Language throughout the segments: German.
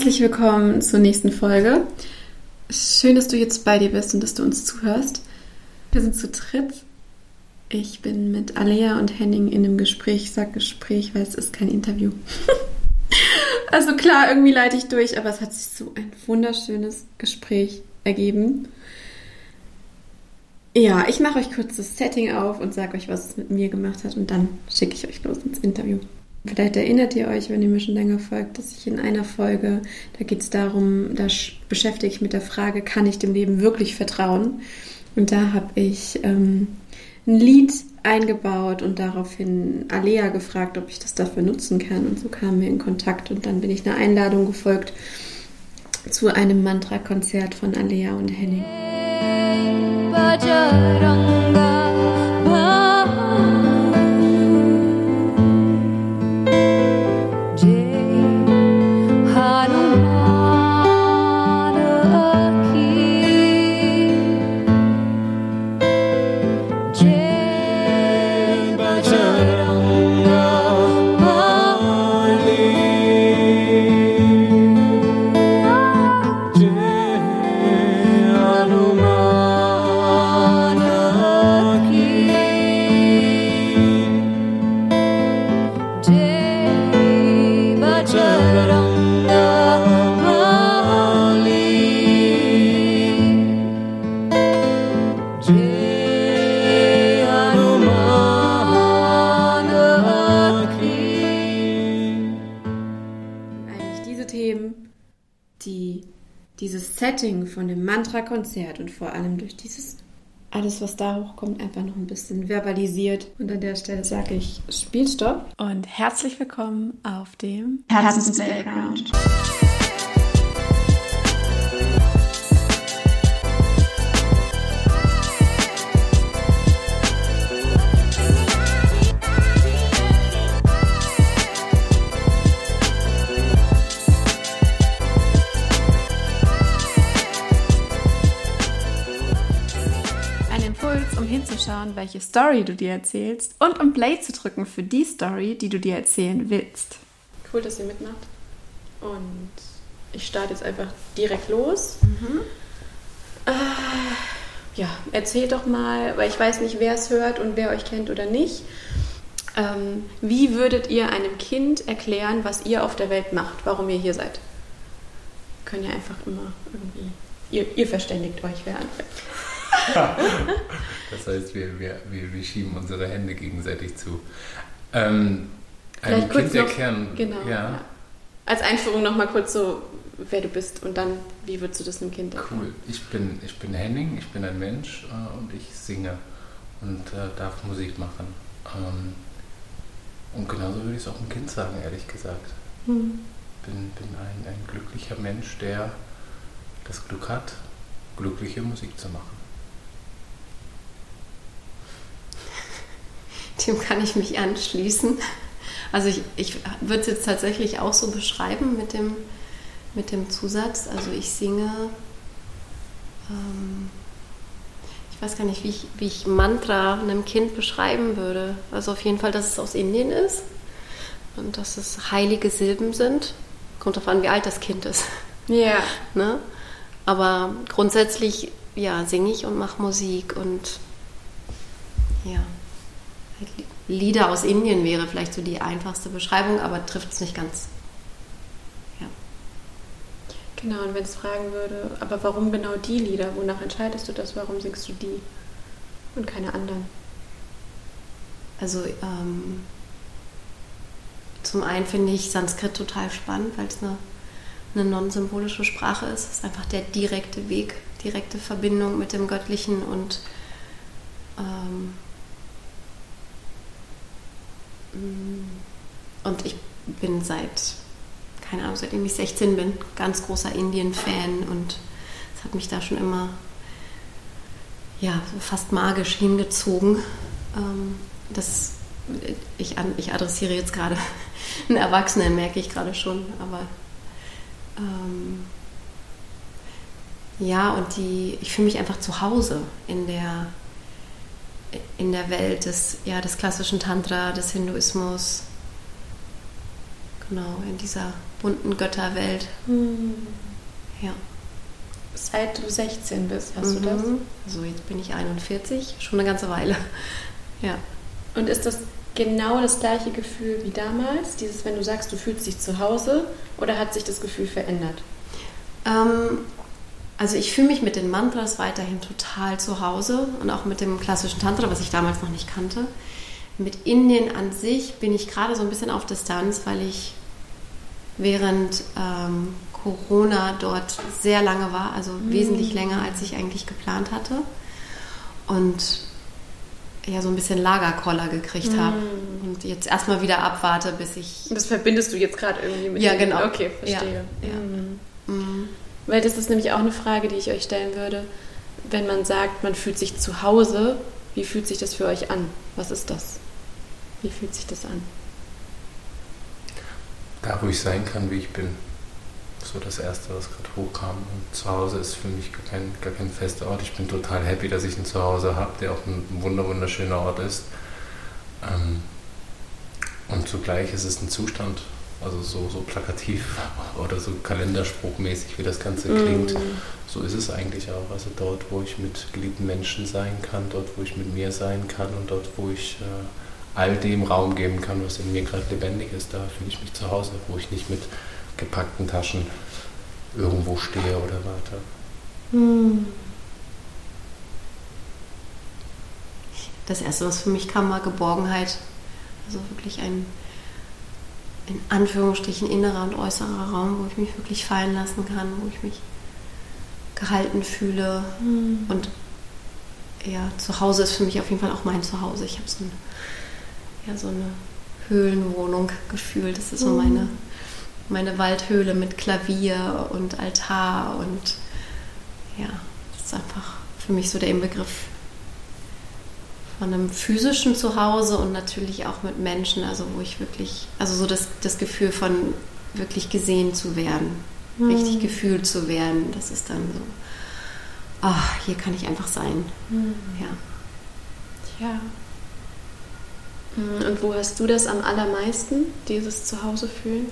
Herzlich willkommen zur nächsten Folge. Schön, dass du jetzt bei dir bist und dass du uns zuhörst. Wir sind zu dritt. Ich bin mit Alea und Henning in einem Gespräch. Ich sage Gespräch, weil es ist kein Interview. also klar, irgendwie leite ich durch, aber es hat sich so ein wunderschönes Gespräch ergeben. Ja, ich mache euch kurz das Setting auf und sage euch, was es mit mir gemacht hat und dann schicke ich euch los ins Interview. Vielleicht erinnert ihr euch, wenn ihr mir schon länger folgt, dass ich in einer Folge, da geht es darum, da beschäftige ich mit der Frage, kann ich dem Leben wirklich vertrauen? Und da habe ich ähm, ein Lied eingebaut und daraufhin Alea gefragt, ob ich das dafür nutzen kann. Und so kamen wir in Kontakt und dann bin ich einer Einladung gefolgt zu einem Mantra-Konzert von Alea und Henning. Mantra-Konzert und vor allem durch dieses alles, was da hochkommt, einfach noch ein bisschen verbalisiert. Und an der Stelle sage ich Spielstopp und herzlich willkommen auf dem Herzens-Playground. Hinzuschauen, welche Story du dir erzählst und um Play zu drücken für die Story, die du dir erzählen willst. Cool, dass ihr mitmacht. Und ich starte jetzt einfach direkt los. Mhm. Äh, ja, erzähl doch mal, weil ich weiß nicht, wer es hört und wer euch kennt oder nicht. Ähm, wie würdet ihr einem Kind erklären, was ihr auf der Welt macht, warum ihr hier seid? Können ja einfach immer irgendwie. Ihr, ihr verständigt euch, wer anfängt. das heißt, wir, wir, wir, wir, schieben unsere Hände gegenseitig zu. Ähm, einem Kind noch, erklären. Genau. Ja. ja. Als Einführung nochmal kurz so, wer du bist und dann, wie würdest du das einem Kind erklären? Cool. Ich bin, ich bin Henning, ich bin ein Mensch äh, und ich singe und äh, darf Musik machen. Ähm, und genauso würde ich es auch einem Kind sagen, ehrlich gesagt. Hm. Bin, bin ein, ein glücklicher Mensch, der das Glück hat, glückliche Musik zu machen. Dem kann ich mich anschließen. Also ich, ich würde es jetzt tatsächlich auch so beschreiben mit dem, mit dem Zusatz. Also ich singe, ähm, ich weiß gar nicht, wie ich, wie ich Mantra einem Kind beschreiben würde. Also auf jeden Fall, dass es aus Indien ist und dass es heilige Silben sind. Kommt darauf an, wie alt das Kind ist. Ja. Yeah. Ne? Aber grundsätzlich, ja, singe ich und mache Musik und ja. Lieder aus Indien wäre vielleicht so die einfachste Beschreibung, aber trifft es nicht ganz. Ja. Genau, und wenn es fragen würde, aber warum genau die Lieder? Wonach entscheidest du das? Warum singst du die und keine anderen? Also ähm, zum einen finde ich Sanskrit total spannend, weil es eine, eine non-symbolische Sprache ist. Es ist einfach der direkte Weg, direkte Verbindung mit dem Göttlichen und ähm. Und ich bin seit, keine Ahnung, seitdem ich 16 bin, ganz großer Indien-Fan und es hat mich da schon immer, ja, fast magisch hingezogen. Ähm, das, ich, ich adressiere jetzt gerade einen Erwachsenen, merke ich gerade schon, aber ähm, ja, und die, ich fühle mich einfach zu Hause in der, in der Welt des, ja, des klassischen Tantra, des Hinduismus. Genau, in dieser bunten Götterwelt. Hm. Ja. Seit du 16 bist, hast du das? Mhm. So, jetzt bin ich 41, schon eine ganze Weile. Ja. Und ist das genau das gleiche Gefühl wie damals? Dieses, wenn du sagst, du fühlst dich zu Hause oder hat sich das Gefühl verändert? Ähm, also ich fühle mich mit den Mantras weiterhin total zu Hause und auch mit dem klassischen Tantra, was ich damals noch nicht kannte. Mit Indien an sich bin ich gerade so ein bisschen auf Distanz, weil ich während ähm, Corona dort sehr lange war, also Mhm. wesentlich länger, als ich eigentlich geplant hatte. Und ja, so ein bisschen Lagerkoller gekriegt habe. Mhm. Und jetzt erstmal wieder abwarte, bis ich. Das verbindest du jetzt gerade irgendwie mit Ja, genau. Okay, verstehe. Ja, ja. Mhm. Mm, Weil das ist nämlich auch eine Frage, die ich euch stellen würde. Wenn man sagt, man fühlt sich zu Hause, wie fühlt sich das für euch an? Was ist das? Wie fühlt sich das an? Da, wo ich sein kann, wie ich bin. So das Erste, was gerade hochkam. Und zu Hause ist für mich gar kein, gar kein fester Ort. Ich bin total happy, dass ich ein Zuhause habe, der auch ein wunder wunderschöner Ort ist. Ähm, und zugleich ist es ein Zustand, also so, so plakativ oder so kalenderspruchmäßig, wie das Ganze klingt. Mhm. So ist es eigentlich auch. Also dort, wo ich mit geliebten Menschen sein kann, dort, wo ich mit mir sein kann und dort, wo ich äh, all dem Raum geben kann, was in mir gerade lebendig ist, da fühle ich mich zu Hause, wo ich nicht mit gepackten Taschen irgendwo stehe oder warte. Mhm. Das erste, was für mich kam, war Geborgenheit. Also wirklich ein in Anführungsstrichen innerer und äußerer Raum, wo ich mich wirklich fallen lassen kann, wo ich mich gehalten fühle. Mhm. Und ja, zu Hause ist für mich auf jeden Fall auch mein Zuhause. Ich habe so, ein, ja, so eine Höhlenwohnung gefühlt. Das ist so Mhm. meine, meine Waldhöhle mit Klavier und Altar und ja, das ist einfach für mich so der Inbegriff von einem physischen Zuhause und natürlich auch mit Menschen, also wo ich wirklich, also so das, das Gefühl von wirklich gesehen zu werden, richtig Mhm. gefühlt zu werden, das ist dann so, ach, hier kann ich einfach sein. Mhm. Ja. Ja. Mhm. Und wo hast du das am allermeisten, dieses Zuhause fühlen?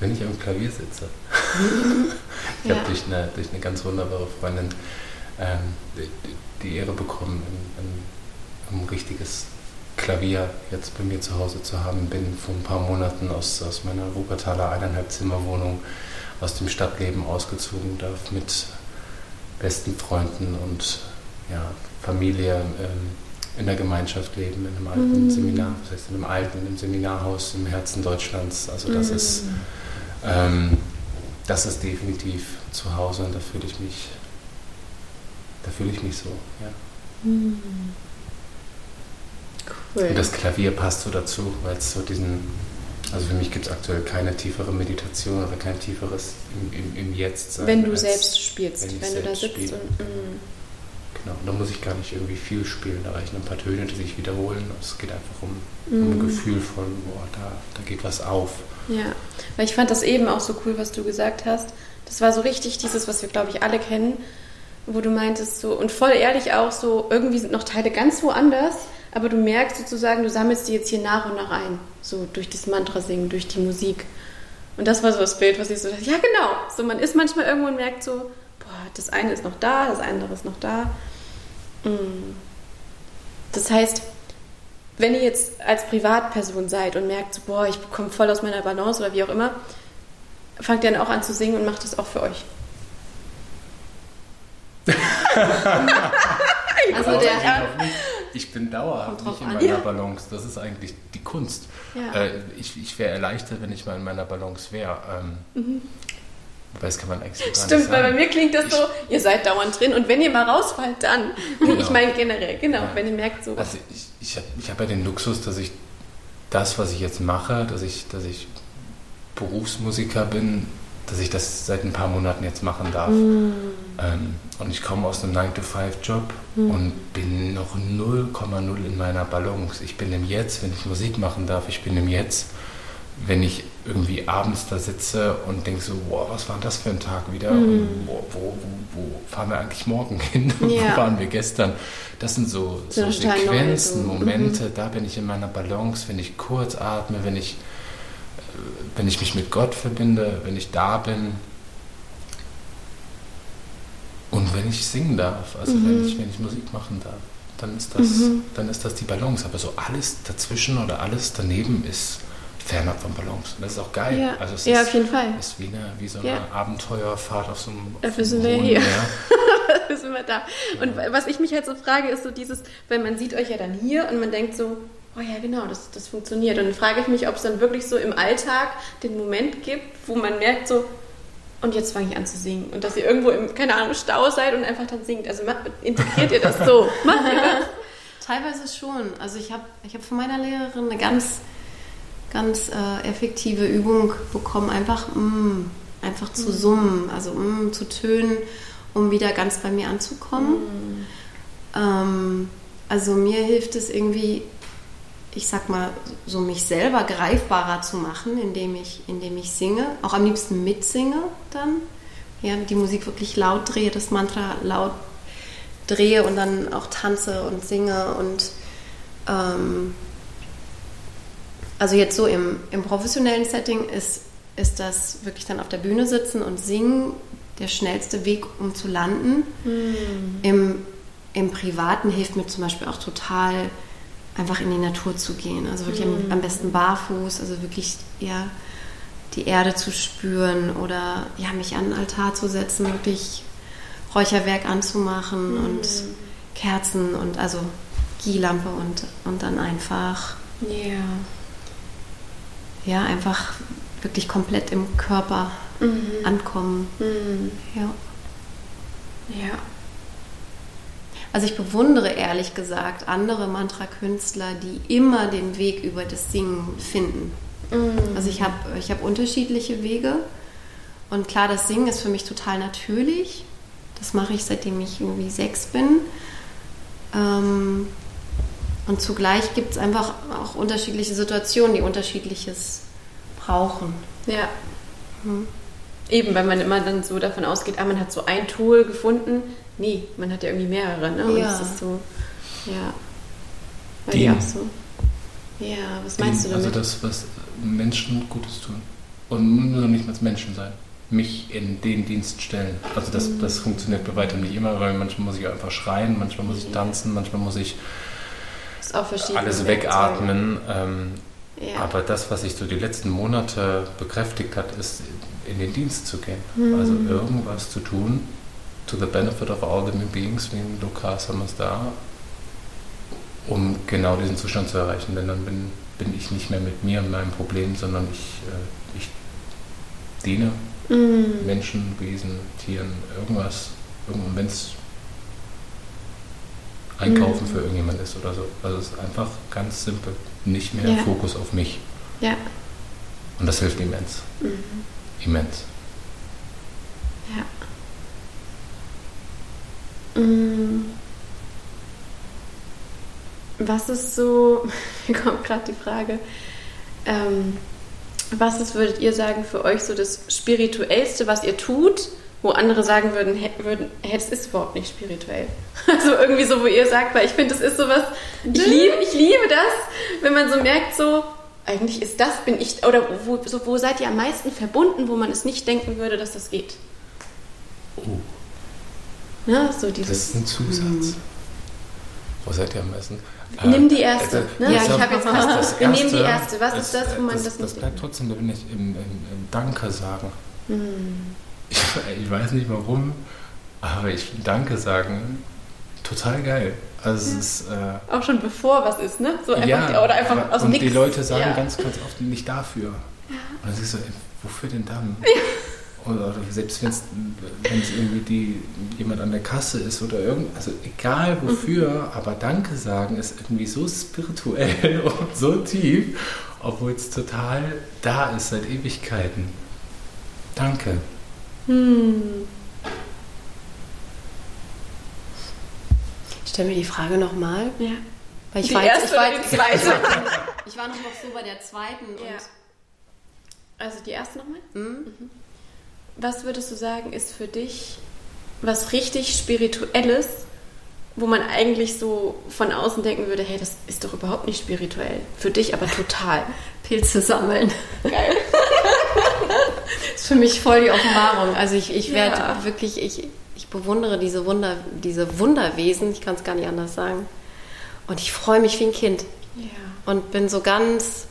Wenn ich am Klavier sitze. ich Ja. habe durch eine, durch eine ganz wunderbare Freundin ähm, die, die Ehre bekommen, ein, ein, ein richtiges Klavier jetzt bei mir zu Hause zu haben. Bin vor ein paar Monaten aus, aus meiner Wuppertaler eineinhalb Zimmerwohnung aus dem Stadtleben ausgezogen, darf mit besten Freunden und ja, Familie ähm, in der Gemeinschaft leben, in einem alten Mhm. Seminar, das heißt in einem alten, in einem Seminarhaus im Herzen Deutschlands. Also das Mhm. ist ähm, das ist definitiv zu Hause und da fühle ich mich, da fühle ich mich so. Ja. Mhm. Cool. Und das Klavier passt so dazu, weil es so diesen, also für mich gibt es aktuell keine tiefere Meditation oder kein tieferes im, im, im Jetzt sein. wenn du selbst spielst, wenn wenn, ich du da selbst sitzt und mhm. Genau, und da muss ich gar nicht irgendwie viel spielen, da reichen ein paar Töne, die sich wiederholen. Es geht einfach um, um ein Mhm. Gefühl von, boah, da, da geht was auf. Ja, weil ich fand das eben auch so cool, was du gesagt hast. Das war so richtig dieses, was wir, glaube ich, alle kennen, wo du meintest so, und voll ehrlich auch so, irgendwie sind noch Teile ganz woanders, aber du merkst sozusagen, du sammelst die jetzt hier nach und nach ein. So durch das Mantra singen, durch die Musik. Und das war so das Bild, was ich so dachte, ja genau. So, man ist manchmal irgendwo und merkt so, boah, das eine ist noch da, das andere ist noch da. Mm. Das heißt, wenn ihr jetzt als Privatperson seid und merkt, so, boah, ich komme voll aus meiner Balance oder wie auch immer, fangt ihr dann auch an zu singen und macht das auch für euch. Also der, ich, ich bin dauerhaft nicht in meiner Ja. Balance. Das ist eigentlich die Kunst. Ja. Äh, ich ich wäre erleichtert, wenn ich mal in meiner Balance wäre. Ähm, Wobei, das kann man eigentlich Mhm. Stimmt, nicht weil bei sagen. mir klingt das so, ihr seid dauernd drin und wenn ihr mal rausfallt, dann. Nee, Ich Genau. meine generell, genau, Ja. wenn ihr merkt so. Also ich, ich habe ich hab ja den Luxus, dass ich das, was ich jetzt mache, dass ich, dass ich Berufsmusiker bin, dass ich das seit ein paar Monaten jetzt machen darf. Mm. Ähm, und ich komme aus einem 9-to-5-Job Mhm. und bin noch 0,0 in meiner Balance. Ich bin im Jetzt, wenn ich Musik machen darf. Ich bin im Jetzt, wenn ich irgendwie abends da sitze und denke so, wow, was war denn das für ein Tag wieder? Und wo, wo, wo, wo fahren wir eigentlich morgen hin? Mhm. Ja. wo waren wir gestern? Das sind so, So Sequenzen, so. Mhm. Momente, da bin ich in meiner Balance, wenn ich kurz atme, wenn ich wenn ich mich mit Gott verbinde, wenn ich da bin und wenn ich singen darf, also mhm. wenn, ich, wenn ich Musik machen darf, dann ist, das, mhm. dann ist das die Balance. Aber so alles dazwischen oder alles daneben ist fernab von Balance. Und das ist auch geil. Ja, also es ja ist, auf jeden Fall. ist wie, eine, wie so eine ja. Abenteuerfahrt auf so einem Dafür sind wir hier. Dafür sind wir da. Und was ich mich halt so frage, ist so dieses, weil man sieht euch ja dann hier und man denkt so, oh ja, genau, das, das funktioniert. Und dann frage ich mich, ob es dann wirklich so im Alltag den Moment gibt, wo man merkt so, und jetzt fange ich an zu singen. Und dass ihr irgendwo im, keine Ahnung, Stau seid und einfach dann singt. Also integriert ihr das so? Macht ihr das? Teilweise schon. Also ich habe ich hab von meiner Lehrerin eine ganz, ganz äh, effektive Übung bekommen, einfach, mm, einfach zu mhm. summen, also mm, zu tönen, um wieder ganz bei mir anzukommen. Mhm. Ähm, also mir hilft es irgendwie ich sag mal, so mich selber greifbarer zu machen, indem ich, indem ich singe, auch am liebsten mitsinge dann. Ja, die Musik wirklich laut drehe, das Mantra laut drehe und dann auch tanze und singe und ähm, also jetzt so im, im professionellen Setting ist, ist das wirklich dann auf der Bühne sitzen und singen der schnellste Weg, um zu landen. Mhm. Im, Im Privaten hilft mir zum Beispiel auch total einfach in die Natur zu gehen. Also wirklich mhm. am, besten barfuß, also wirklich ja, die Erde zu spüren oder ja, mich an den Altar zu setzen, wirklich Räucherwerk anzumachen mhm. und Kerzen und also Gielampe und, und dann einfach yeah. ja, einfach wirklich komplett im Körper mhm. ankommen. Mhm. Ja. Ja. Also ich bewundere ehrlich gesagt andere Mantra-Künstler, die immer den Weg über das Singen finden. Mm. Also ich habe ich hab unterschiedliche Wege. Und klar, das Singen ist für mich total natürlich. Das mache ich seitdem ich irgendwie sechs bin. Ähm, und zugleich gibt es einfach auch unterschiedliche Situationen, die unterschiedliches brauchen. Ja. Hm. Eben, weil man immer dann so davon ausgeht, ah, man hat so ein Tool gefunden, Nee, man hat ja irgendwie mehrere, ne? Und ja. es ist so, ja. Bei dir auch so. Ja, was meinst du damit? Also das, was Menschen Gutes tun. Und nur nicht als Menschen sein. Mich in den Dienst stellen. Also das, mhm. das funktioniert bei weitem nicht immer, weil manchmal muss ich einfach schreien, manchmal muss ich tanzen, manchmal muss ich alles wegatmen. Ähm, ja. Aber das, was sich so die letzten Monate bekräftigt hat, ist in den Dienst zu gehen. Mhm. Also irgendwas zu tun, to the benefit of all living beings, wie Lukas haben wir es da, um genau diesen Zustand zu erreichen. Denn dann bin, bin ich nicht mehr mit mir und meinem Problem, sondern ich, äh, ich diene mm. Menschen, Wesen, Tieren, irgendwas, wenn es Einkaufen mm. für irgendjemand ist oder so. Also es ist einfach ganz simpel. Nicht mehr ja. Fokus auf mich. Ja. Und das hilft immens. Mhm. Immens. Ja. Mm. Was ist so, mir kommt gerade die Frage, ähm, was ist, würdet ihr sagen, für euch so das Spirituellste, was ihr tut, wo andere sagen würden, würden hey, das ist überhaupt nicht spirituell. Also irgendwie so, wo ihr sagt, weil ich finde, das ist sowas, ich liebe, ich liebe das, wenn man so merkt, so, eigentlich ist das, bin ich, oder wo, so, wo seid ihr am meisten verbunden, wo man es nicht denken würde, dass das geht? Oh. Ne? So dieses, das ist ein Zusatz. Hm. Wo seid ihr am besten? Nimm die erste. Also, ne? Ja, ich habe jetzt fast. Das wir nehmen die erste. Was ist das, wo man das, das, das bleibt trotzdem, da bin ich im, im, im Danke sagen. Hm. Ich, ich, weiß nicht warum, aber ich Danke sagen total geil. Also ja. es ist, äh, auch schon bevor was ist, ne? So einfach, ja, oder einfach aber, aus Und nix. die Leute sagen ja. ganz, ganz oft nicht dafür. Ja. Und dann siehst du, wofür denn dann? Ja. Oder selbst wenn es irgendwie die, jemand an der Kasse ist oder irgend, also egal wofür, mhm. aber Danke sagen ist irgendwie so spirituell und so tief, obwohl es total da ist seit Ewigkeiten. Danke. Hm. Ich stelle mir die Frage nochmal. Ja. Weil ich die war erste ich war, die zweite. ich war noch so bei der zweiten. Ja. also die erste nochmal? Mhm. mhm. Was würdest du sagen, ist für dich was richtig Spirituelles, wo man eigentlich so von außen denken würde, hey, das ist doch überhaupt nicht spirituell. Für dich aber total. Pilze sammeln. Geil. ist für mich voll die Offenbarung. Also ich, ich werde Ja. wirklich, ich, ich bewundere diese Wunder, diese Wunderwesen, ich kann es gar nicht anders sagen. Und ich freue mich wie ein Kind Ja. und bin so ganz,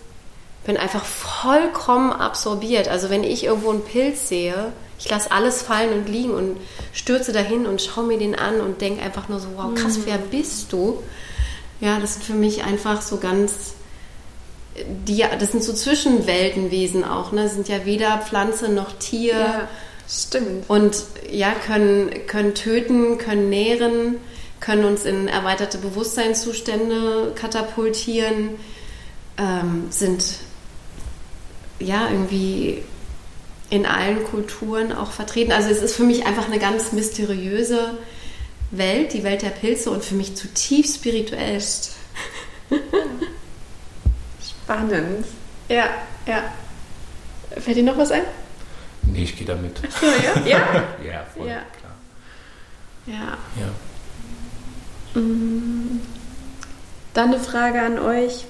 bin einfach vollkommen absorbiert. Also wenn ich irgendwo einen Pilz sehe, ich lasse alles fallen und liegen und stürze dahin und schaue mir den an und denke einfach nur so, wow, krass, wer bist du? Ja, das sind für mich einfach so ganz, die, das sind so Zwischenweltenwesen auch, ne? Sind ja weder Pflanze noch Tier Ja, stimmt. und ja, können, können töten, können nähren, können uns in erweiterte Bewusstseinszustände katapultieren, ähm, sind ja irgendwie in allen Kulturen auch vertreten. Also es ist für mich einfach eine ganz mysteriöse Welt, die Welt der Pilze und für mich zutiefst spirituell. Spannend. Ja, ja. Fällt dir noch was ein? Nee, ich gehe da mit. So, ja? Ja. Ja, voll, Ja. klar. ja. Ja. Mm. Dann eine Frage an euch.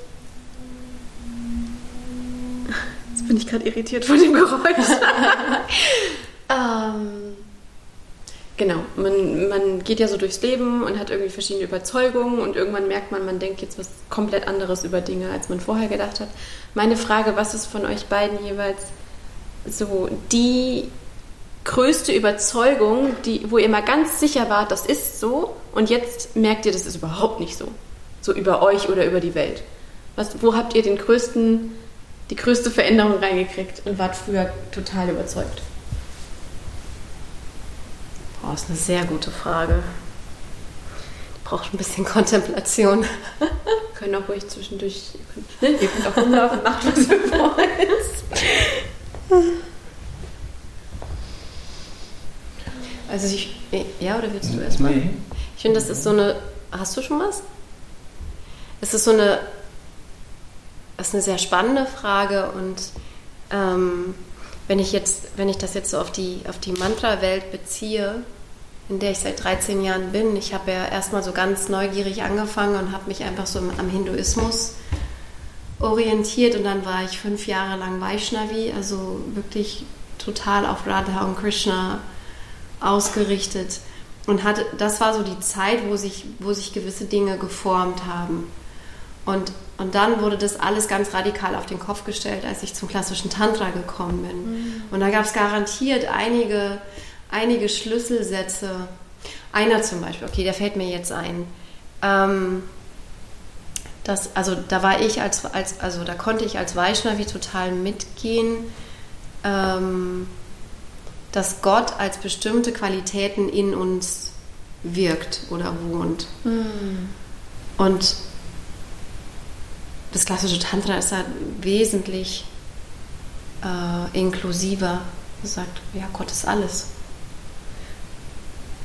Jetzt bin ich gerade irritiert von dem Geräusch. ähm, genau, man, man geht ja so durchs Leben und hat irgendwie verschiedene Überzeugungen und irgendwann merkt man, man denkt jetzt was komplett anderes über Dinge, als man vorher gedacht hat. Meine Frage, was ist von euch beiden jeweils so die größte Überzeugung, die, wo ihr mal ganz sicher wart, das ist so und jetzt merkt ihr, das ist überhaupt nicht so. So über euch oder über die Welt. Was, wo habt ihr den größten, die größte Veränderung reingekriegt und wart früher total überzeugt? Boah, ist eine sehr gute Frage. Braucht ein bisschen Kontemplation. Können auch ruhig zwischendurch, ihr könnt, ihr könnt auch rumlaufen, macht was ihr wollt. Also ich, ja, oder willst du erstmal? Nee. Ich finde, das ist so eine. Hast du schon was? Es ist so eine. Ist eine sehr spannende Frage und ähm, wenn ich jetzt, wenn ich das jetzt so auf die auf die Mantra-Welt beziehe, in der ich seit 13 Jahren bin, ich habe ja erstmal so ganz neugierig angefangen und habe mich einfach so am Hinduismus orientiert und dann war ich fünf Jahre lang Vaishnavi, also wirklich total auf Radha und Krishna ausgerichtet. Und hatte, das war so die Zeit, wo sich, wo sich gewisse Dinge geformt haben. Und, und dann wurde das alles ganz radikal auf den Kopf gestellt, als ich zum klassischen Tantra gekommen bin. Und da gab es garantiert einige, einige Schlüsselsätze. Einer zum Beispiel, okay, der fällt mir jetzt ein. Ähm, das, also da war ich als, als, also da konnte ich als Vaishnavi total mitgehen. Ähm, dass Gott als bestimmte Qualitäten in uns wirkt oder wohnt. Und das klassische Tantra ist da wesentlich äh, inklusiver. Es sagt, ja, Gott ist alles.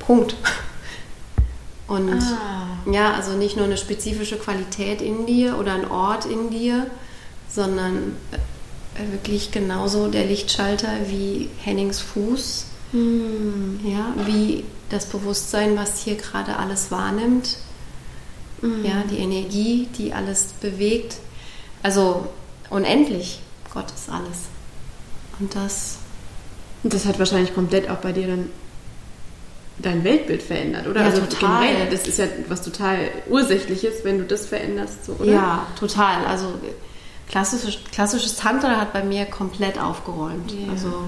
Punkt. Und Ah. ja, also nicht nur eine spezifische Qualität in dir oder ein Ort in dir, sondern äh, wirklich genauso der Lichtschalter wie Hennings Fuß, Hm. ja, wie das Bewusstsein, was hier gerade alles wahrnimmt, ja, die Energie, die alles bewegt. Also unendlich, Gott ist alles. Und das, Und das hat wahrscheinlich komplett auch bei dir dann dein Weltbild verändert, oder? Ja, also total. generell, das ist ja was total Ursächliches, wenn du das veränderst, so, oder? ja, total. Also klassisches, klassisches Tantra hat bei mir komplett aufgeräumt. Ja. Also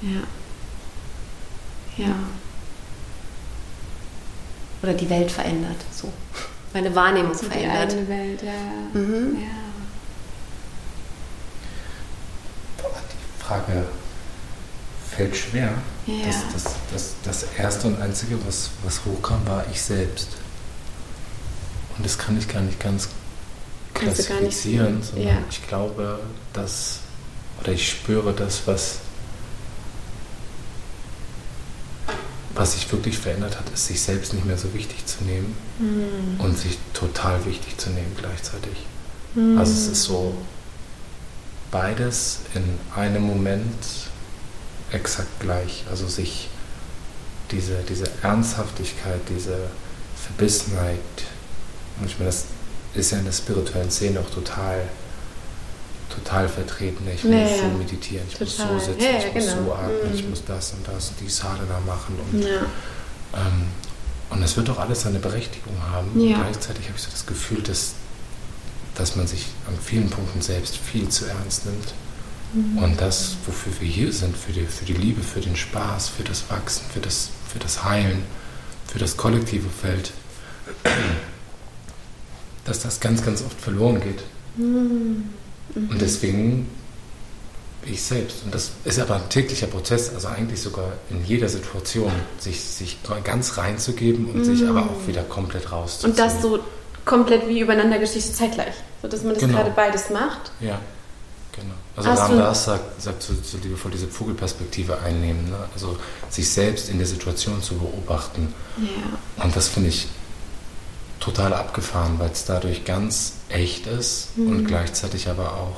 Ja. Ja. Oder die Welt verändert, so. Meine Wahrnehmung So die verändert. eigene Welt, ja. Mhm. ja. Boah, die Frage fällt schwer. Ja. Das, das, das, das erste und einzige, was, was hochkam, war ich selbst. Und das kann ich gar nicht ganz nicht klassifizieren, sehen. sondern Ja. ich glaube, dass, oder ich spüre das, was, was sich wirklich verändert hat, ist, sich selbst nicht mehr so wichtig zu nehmen Hm. und sich total wichtig zu nehmen gleichzeitig. Hm. Also es ist so beides in einem Moment exakt gleich. Also sich diese, diese Ernsthaftigkeit, diese Verbissenheit, und ich meine, das ist ja in der spirituellen Szene auch total, total vertreten. Ich muss Ja, ja. so meditieren, ich muss Total. so sitzen, Ja, ja, ich muss genau. so atmen, ich Mhm. muss das und das und die Sadhana machen. Und, Ja. ähm, und es wird doch alles seine Berechtigung haben. Ja. Und gleichzeitig habe ich so das Gefühl, dass, dass man sich an vielen Punkten selbst viel zu ernst nimmt. Mhm. Und das, wofür wir hier sind, für die, für die Liebe, für den Spaß, für das Wachsen, für das, für das Heilen, für das kollektive Feld, dass das ganz, ganz oft verloren geht. Mhm. Und deswegen ich selbst. Und das ist aber ein täglicher Prozess, also eigentlich sogar in jeder Situation, sich, sich ganz reinzugeben und sich aber auch wieder komplett rauszuziehen. Und das so komplett wie übereinander Geschichte zeitgleich. So dass man das Genau. gerade beides macht. Ja, genau. Also Hast Ram Dass sagt, sagt so, so liebevoll diese Vogelperspektive einnehmen, ne? also sich selbst in der Situation zu beobachten. Ja. Und das finde ich total abgefahren, weil es dadurch ganz echt ist Mhm. und gleichzeitig aber auch,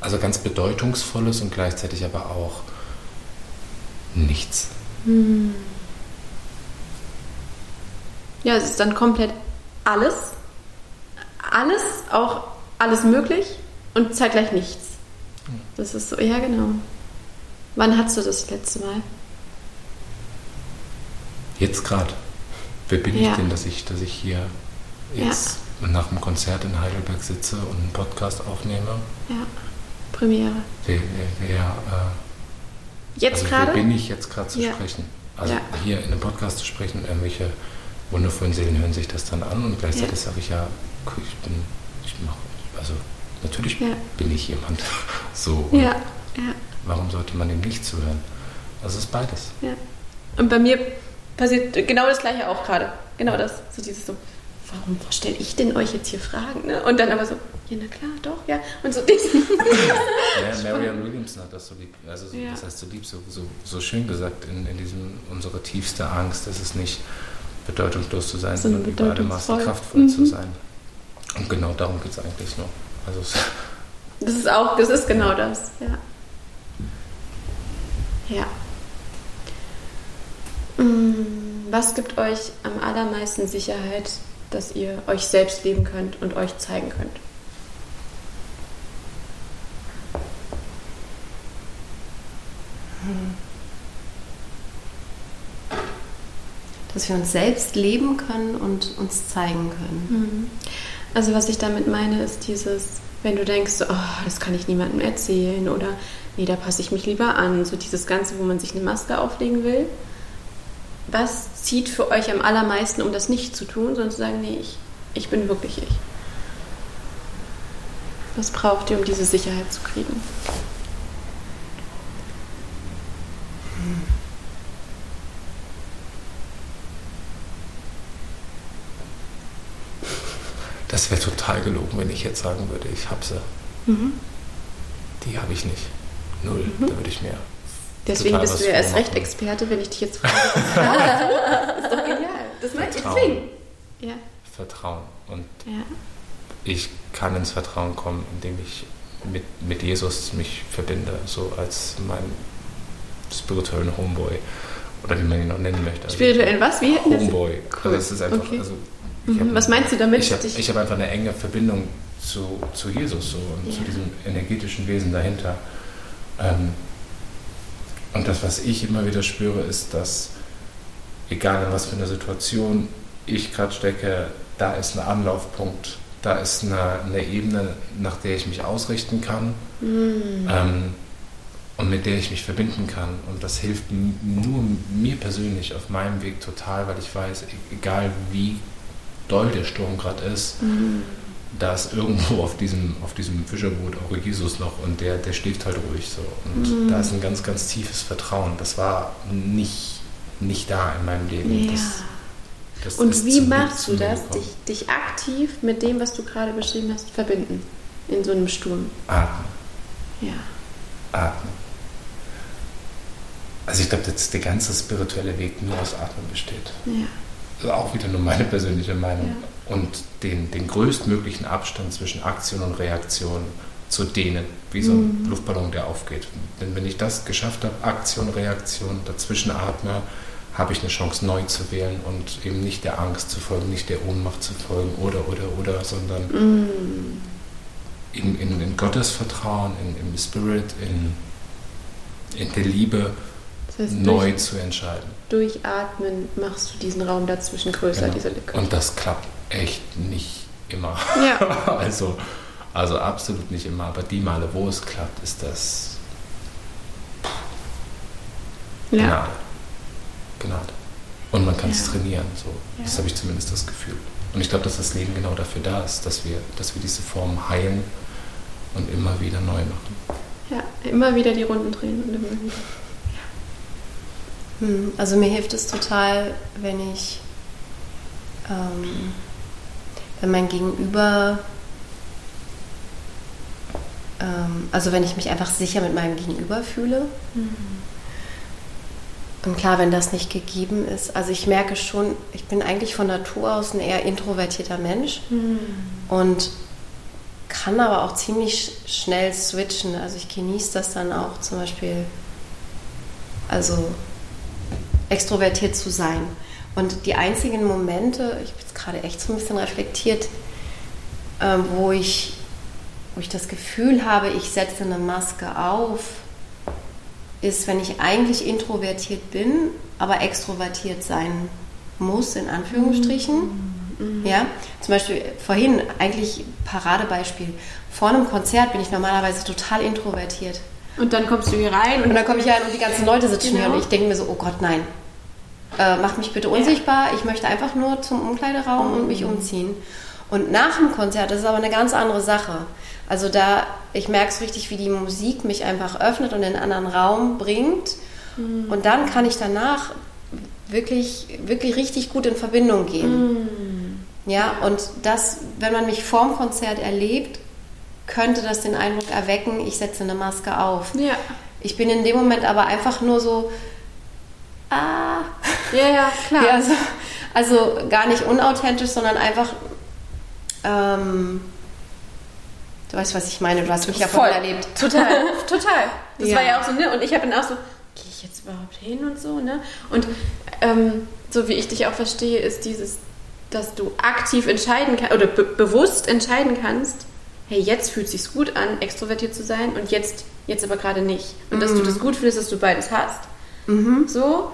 also ganz bedeutungsvoll ist und gleichzeitig aber auch nichts. Hm. Ja, es ist dann komplett alles. Alles, auch alles möglich und zeitgleich nichts. Das ist so, ja genau. Wann hattest du das letzte Mal? Jetzt gerade. Wer bin Ja. ich denn, dass ich, dass ich hier jetzt nach dem Konzert in Heidelberg sitze und einen Podcast aufnehme? Ja, Premiere. Wer, wer, äh, Jetzt also gerade? wer bin ich jetzt gerade zu Ja. sprechen? Also Ja. hier in einem Podcast zu sprechen, irgendwelche wundervollen Seelen hören sich das dann an und gleichzeitig Ja. sage ich ja, ich bin, ich mache, also natürlich Ja. bin ich jemand. So, Ja, ja, warum sollte man dem nicht zuhören? Also es ist beides. ja. Und bei mir passiert genau das gleiche auch gerade. Genau das. So dieses so, warum stelle ich denn euch jetzt hier Fragen? Ne? Und dann aber so, ja, na klar, doch, ja. Und so. Ja, Marianne Williamson hat das so lieb, also so, Ja. das heißt so lieb, so, so, so schön gesagt in, in diesem unsere tiefste Angst, das ist nicht bedeutungslos zu sein, Sondern sondern über alle Maßen bedeutungsvoll. kraftvoll zu Mhm. sein. Und genau darum geht es eigentlich nur. Also es, Das ist auch, das ist genau das, ja. Ja. Mm, Was gibt euch am allermeisten Sicherheit, dass ihr euch selbst leben könnt und euch zeigen könnt? Dass wir uns selbst leben können und uns zeigen können. Also was ich damit meine, ist dieses, wenn du denkst, oh, das kann ich niemandem erzählen oder nee, da passe ich mich lieber an, so dieses Ganze, wo man sich eine Maske auflegen will. Was zieht für euch am allermeisten, um das nicht zu tun, sondern zu sagen, nee, ich, ich bin wirklich ich? Was braucht ihr, um diese Sicherheit zu kriegen? das wäre total gelogen, wenn ich jetzt sagen würde, ich habe sie. Mhm. Die habe ich nicht. Null. Da würde ich mir. Deswegen bist du ja erst recht Experte, wenn ich dich jetzt frage. das ist doch genial. Das Vertrauen. deswegen. Ja, Vertrauen. Und ja. ich kann ins Vertrauen kommen, indem ich mit, mit Jesus mich verbinde, so als meinen spirituellen Homeboy. Oder wie man ihn noch nennen möchte. Also Spirituellen was? Wie? Homeboy. Cool. Also es ist einfach, Okay. also Mhm. Was meinst du damit? Ich habe hab einfach eine enge Verbindung zu, zu Jesus so, und zu Ja. diesem energetischen Wesen dahinter. Ähm, und das, was ich immer wieder spüre, ist, dass egal in was für einer Situation ich gerade stecke, da ist ein Anlaufpunkt, da ist eine, eine Ebene, nach der ich mich ausrichten kann Mhm. ähm, und mit der ich mich verbinden kann. Und das hilft nur mir persönlich auf meinem Weg total, weil ich weiß, e- egal wie doll der Sturm gerade ist, Mhm. Da ist irgendwo auf diesem, auf diesem Fischerboot auch Jesus noch und der, der schläft halt ruhig so. Und Mhm. da ist ein ganz, ganz tiefes Vertrauen. Das war nicht, nicht da in meinem Leben. Ja. Das, das Und wie machst du das, dich, dich aktiv mit dem, was du gerade beschrieben hast, verbinden? In so einem Sturm. Atmen. Ja. Atmen. Also ich glaube, dass der ganze spirituelle Weg nur aus Atmen besteht. Ja. Also auch wieder nur meine persönliche Meinung. Ja. Und den, den größtmöglichen Abstand zwischen Aktion und Reaktion zu dehnen, wie so ein Mhm. Luftballon, der aufgeht. Denn wenn ich das geschafft habe, Aktion, Reaktion, dazwischen atme, habe ich eine Chance, neu zu wählen und eben nicht der Angst zu folgen, nicht der Ohnmacht zu folgen oder, oder, oder, sondern Mhm. in, in, in Gottes Vertrauen, in, im Spirit, in, in der Liebe das heißt, neu durch, zu entscheiden. Durchatmen machst du diesen Raum dazwischen größer, genau. diese Lücke. Und das klappt echt nicht immer. Ja. also, also absolut nicht immer, aber die Male, wo es klappt, ist das ja. Gnade. Gnade. Und man kann es ja. trainieren. So. Ja. Das habe ich zumindest das Gefühl. Und ich glaube, dass das Leben genau dafür da ist, dass wir, dass wir diese Form heilen und immer wieder neu machen. Ja, immer wieder die Runden drehen und immer wieder. Hm, also mir hilft es total, wenn ich, ähm, wenn mein Gegenüber, ähm, also wenn ich mich einfach sicher mit meinem Gegenüber fühle. Mhm und klar, wenn das nicht gegeben ist, also ich merke schon, ich bin eigentlich von Natur aus ein eher introvertierter Mensch mhm. und kann aber auch ziemlich schnell switchen. Also ich genieße das dann auch zum Beispiel, also extrovertiert zu sein. Und die einzigen Momente, ich habe jetzt gerade echt so ein bisschen reflektiert, äh, wo, ich, wo ich das Gefühl habe, ich setze eine Maske auf, ist, wenn ich eigentlich introvertiert bin, aber extrovertiert sein muss, in Anführungsstrichen. Mhm. Ja, zum Beispiel vorhin eigentlich Paradebeispiel. Vor einem Konzert bin ich normalerweise total introvertiert. Und dann kommst du hier rein und, und dann komme ich hier rein und die ganzen Leute sitzen genau. hier und ich denke mir so, oh Gott, nein. Äh, mach mich bitte unsichtbar. Ich möchte einfach nur zum Umkleideraum mhm. und mich umziehen. Und nach dem Konzert, das ist aber eine ganz andere Sache. Also da, ich merke es richtig, wie die Musik mich einfach öffnet und in einen anderen Raum bringt. Mhm. Und dann kann ich danach wirklich, wirklich richtig gut in Verbindung gehen. Mhm. Ja, und das, wenn man mich vorm Konzert erlebt, könnte das den Eindruck erwecken, ich setze eine Maske auf. Ja. Ich bin in dem Moment aber einfach nur so, ah. Ja, ja, klar. Ja, also, also gar nicht unauthentisch, sondern einfach ähm, Du weißt, was ich meine. Du hast mich ja voll erlebt. Total, total. Das ja. war ja auch so, ne? Und ich habe dann auch so, gehe ich jetzt überhaupt hin und so, ne? Und ähm, so wie ich dich auch verstehe, ist dieses, dass du aktiv entscheiden kannst oder be bewusst entscheiden kannst, hey, jetzt fühlt es sich gut an, extrovertiert zu sein und jetzt, jetzt aber gerade nicht. Und mhm. dass du mhm. das gut findest, dass du beides hast. Mhm. So.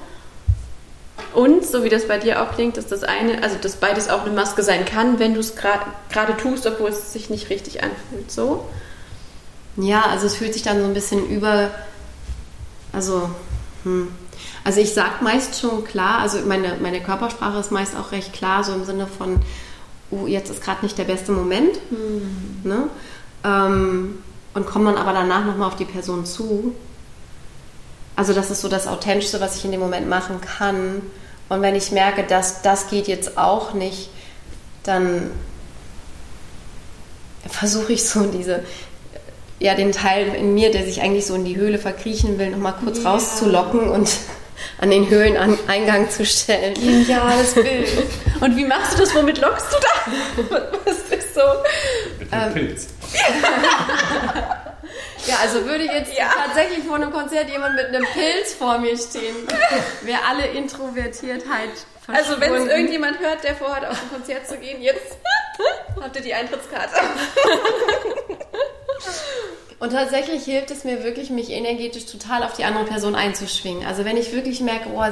Und, so wie das bei dir auch klingt, dass das eine, also dass beides auch eine Maske sein kann, wenn du es gerade tust, obwohl es sich nicht richtig anfühlt. So? Ja, also es fühlt sich dann so ein bisschen über, also, hm. also ich sag meist schon klar, also meine, meine Körpersprache ist meist auch recht klar, so im Sinne von, uh, jetzt ist gerade nicht der beste Moment. Hm. Ne? Ähm, und komme dann aber danach nochmal auf die Person zu also das ist so das Authentischste, was ich in dem Moment machen kann. Und wenn ich merke, dass das geht jetzt auch nicht, dann versuche ich so diese, ja, den Teil in mir, der sich eigentlich so in die Höhle verkriechen will, nochmal kurz yeah. rauszulocken und an den Höhleneingang zu stellen. Geniales Bild. Und wie machst du das? Womit lockst du da? Was ist so? Mit dem ähm, Pilz. Ja, also würde jetzt ja. tatsächlich vor einem Konzert jemand mit einem Pilz vor mir stehen, wäre alle Introvertiertheit Also wenn es irgendjemand hört, der vorhat, auf ein Konzert zu gehen, jetzt habt ihr die Eintrittskarte. Und tatsächlich hilft es mir wirklich, mich energetisch total auf die andere Person einzuschwingen. Also wenn ich wirklich merke, oh,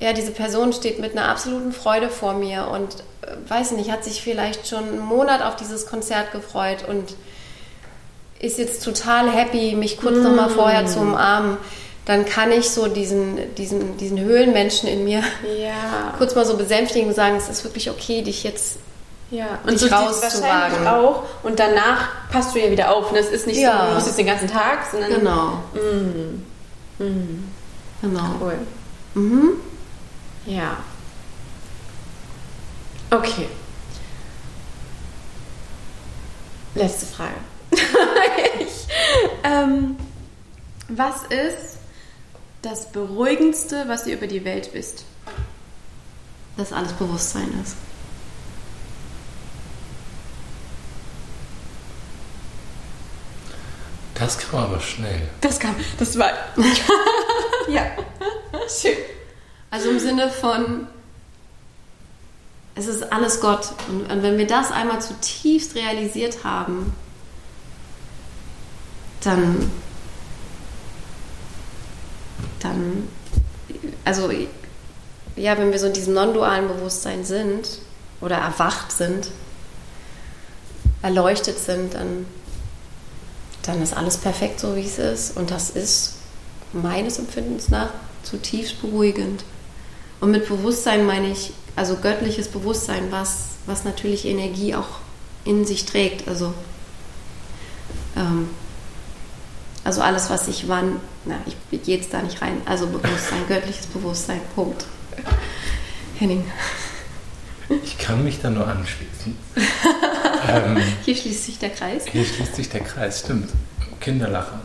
ja, diese Person steht mit einer absoluten Freude vor mir und äh, weiß nicht, hat sich vielleicht schon einen Monat auf dieses Konzert gefreut und ist jetzt total happy, mich kurz mm. nochmal vorher zu umarmen, dann kann ich so diesen, diesen, diesen Höhlenmenschen in mir ja. kurz mal so besänftigen und sagen, es ist wirklich okay, dich jetzt ja, und dich so rauszuwagen. auch. Und danach passt du ja wieder auf. Und es ist nicht ja. so, du musst jetzt den ganzen Tag, sondern. Genau. Mm. Mm. Genau. Cool. Mhm. Ja. Okay. Letzte Frage. Ich, ähm, was ist das Beruhigendste, was du über die Welt bist? Dass alles Bewusstsein ist. Das kam aber schnell. Das kam, das war. ja, schön. Also im Sinne von, es ist alles Gott. Und, und wenn wir das einmal zutiefst realisiert haben, dann, dann, also ja, wenn wir so in diesem non-dualen Bewusstsein sind oder erwacht sind, erleuchtet sind, dann, dann ist alles perfekt so, wie es ist. Und das ist meines Empfindens nach zutiefst beruhigend. Und mit Bewusstsein meine ich, also göttliches Bewusstsein, was, was natürlich Energie auch in sich trägt. Also, ähm, also alles, was ich wann, na, ich gehe jetzt da nicht rein. Also Bewusstsein, göttliches Bewusstsein, Punkt. Henning. Ich kann mich da nur anschließen. ähm, hier schließt sich der Kreis. Hier schließt sich der Kreis, stimmt. Kinderlachen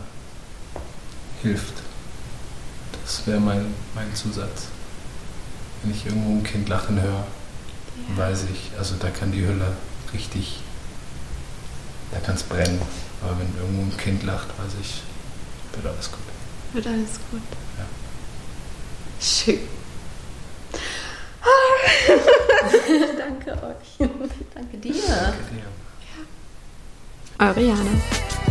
hilft. Das wäre mein, mein Zusatz. Wenn ich irgendwo ein Kind lachen höre, ja. weiß ich, also da kann die Hülle richtig, da kann es brennen. Aber wenn irgendwo ein Kind lacht, weiß ich, wird alles gut. Wird alles gut. Ja. Schön. Danke euch. Danke dir. Danke dir. Ja. Eure Jana.